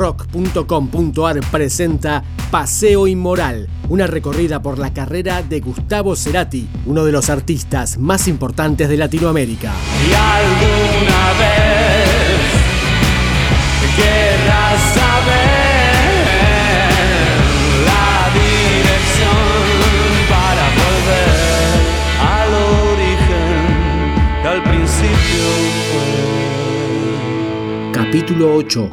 rock.com.ar presenta Paseo Inmoral, una recorrida por la carrera de Gustavo Cerati, uno de los artistas más importantes de Latinoamérica. Y alguna vez querrás saber la dirección para volver al origen al principio fue. Capítulo 8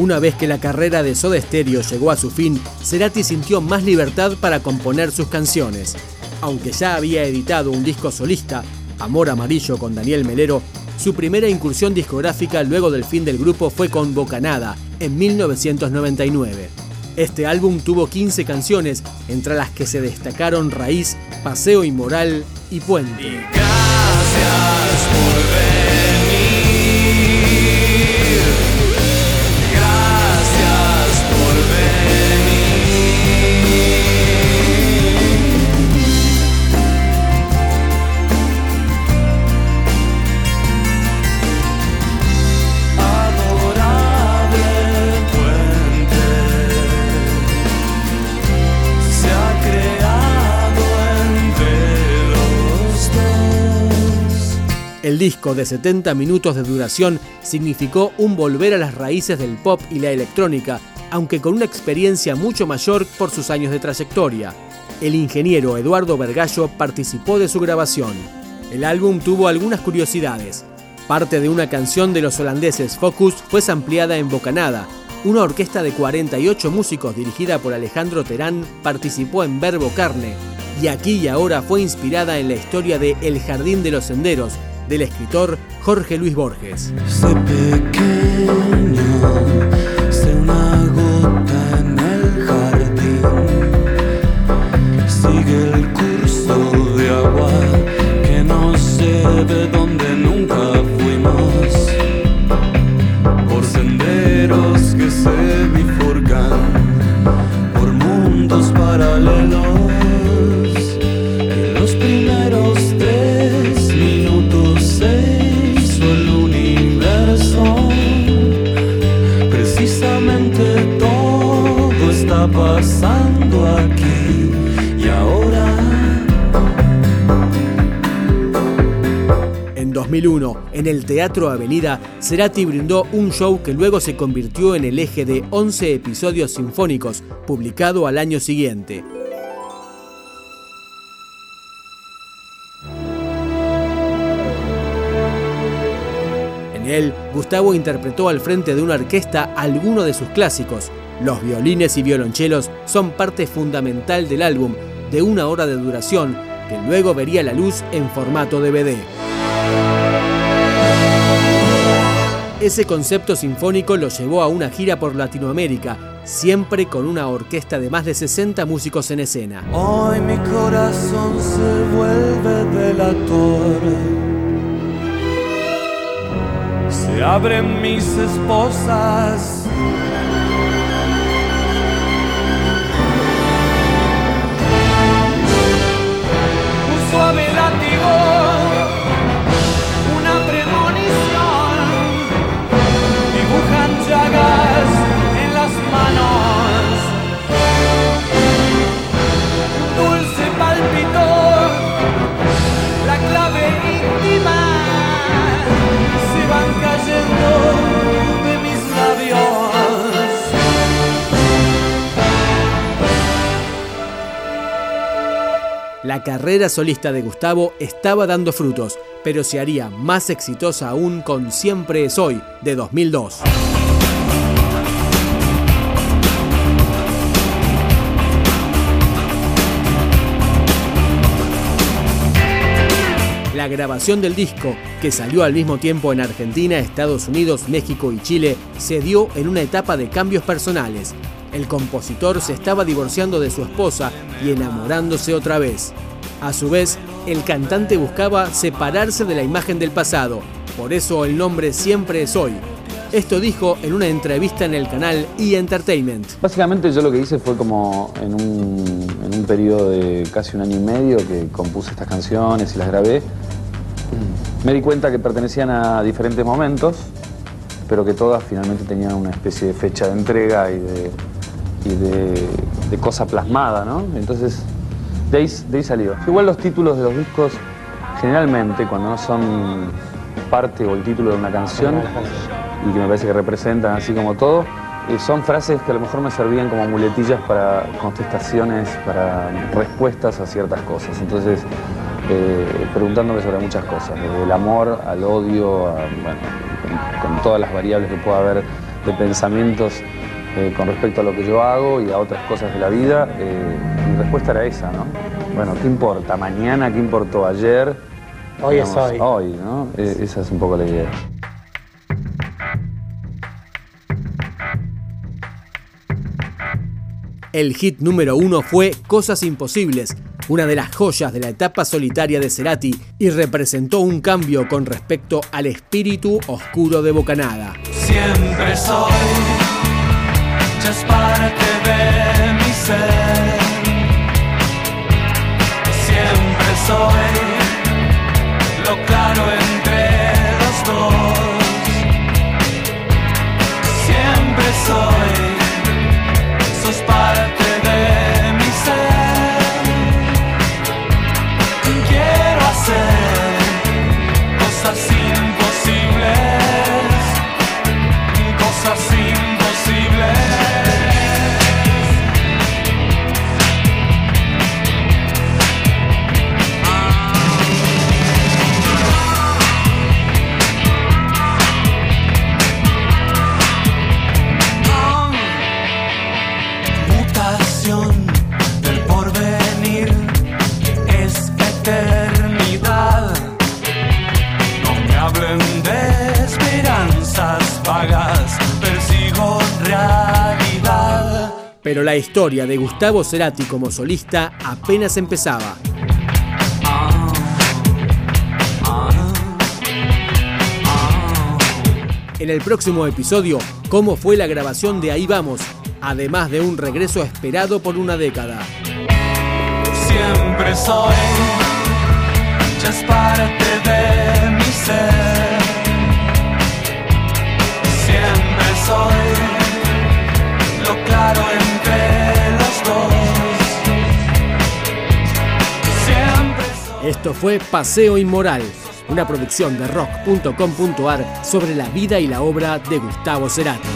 Una vez que la carrera de Soda Stereo llegó a su fin, Cerati sintió más libertad para componer sus canciones. Aunque ya había editado un disco solista, Amor Amarillo con Daniel Melero, su primera incursión discográfica luego del fin del grupo fue con Bocanada, en 1999. Este álbum tuvo 15 canciones, entre las que se destacaron Raíz, Paseo Inmoral y Puente. Gracias por El disco de 70 minutos de duración significó un volver a las raíces del pop y la electrónica, aunque con una experiencia mucho mayor por sus años de trayectoria. El ingeniero Eduardo Vergallo participó de su grabación. El álbum tuvo algunas curiosidades. Parte de una canción de los holandeses Focus fue ampliada en Bocanada. Una orquesta de 48 músicos dirigida por Alejandro Terán participó en Verbo Carne. Y aquí y ahora fue inspirada en la historia de El Jardín de los Senderos, del escritor Jorge Luis Borges. Pasando aquí y ahora. En 2001, en el Teatro Avenida, Cerati brindó un show que luego se convirtió en el eje de 11 episodios sinfónicos, publicado al año siguiente. En él, Gustavo interpretó al frente de una orquesta algunos de sus clásicos. Los violines y violonchelos son parte fundamental del álbum, de una hora de duración, que luego vería la luz en formato DVD. Ese concepto sinfónico lo llevó a una gira por Latinoamérica, siempre con una orquesta de más de 60 músicos en escena. Hoy mi corazón se vuelve delator. Se abren mis esposas. La carrera solista de Gustavo estaba dando frutos, pero se haría más exitosa aún con Siempre es hoy, de 2002. La grabación del disco, que salió al mismo tiempo en Argentina, Estados Unidos, México y Chile, se dio en una etapa de cambios personales. El compositor se estaba divorciando de su esposa y enamorándose otra vez. A su vez, el cantante buscaba separarse de la imagen del pasado, por eso el nombre siempre es hoy. Esto dijo en una entrevista en el canal E! Entertainment. Básicamente yo lo que hice fue como en un, en un periodo de casi un año y medio que compuse estas canciones y las grabé. Me di cuenta que pertenecían a diferentes momentos, pero que todas finalmente tenían una especie de fecha de entrega y de, y de, de cosa plasmada, ¿no? Entonces, de ahí, de salió. Igual los títulos de los discos, generalmente, cuando no son parte o el título de una canción, y que me parece que representan así como todo, eh, son frases que a lo mejor me servían como muletillas para contestaciones, para respuestas a ciertas cosas. Entonces, eh, preguntándome sobre muchas cosas, desde el amor al odio, bueno, con, con, todas las variables que pueda haber de pensamientos eh, con respecto a lo que yo hago y a otras cosas de la vida. Eh, mi respuesta era esa, ¿no? Bueno, ¿qué importa? Mañana, ¿qué importó ayer? Hoy Digamos, es hoy. Hoy, ¿no? Eh, esa es un poco la idea. El hit número uno fue Cosas Imposibles, una de las joyas de la etapa solitaria de Cerati y representó un cambio con respecto al espíritu oscuro de Bocanada. Siempre soy, es parte de mi ser. Siempre soy, Pero la historia de Gustavo Cerati como solista apenas empezaba. En el próximo episodio, cómo fue la grabación de Ahí Vamos, además de un regreso esperado por una década. Siempre soy, ya es parte de mi ser. Esto fue Paseo Inmoral, una producción de rock.com.ar sobre la vida y la obra de Gustavo Cerati.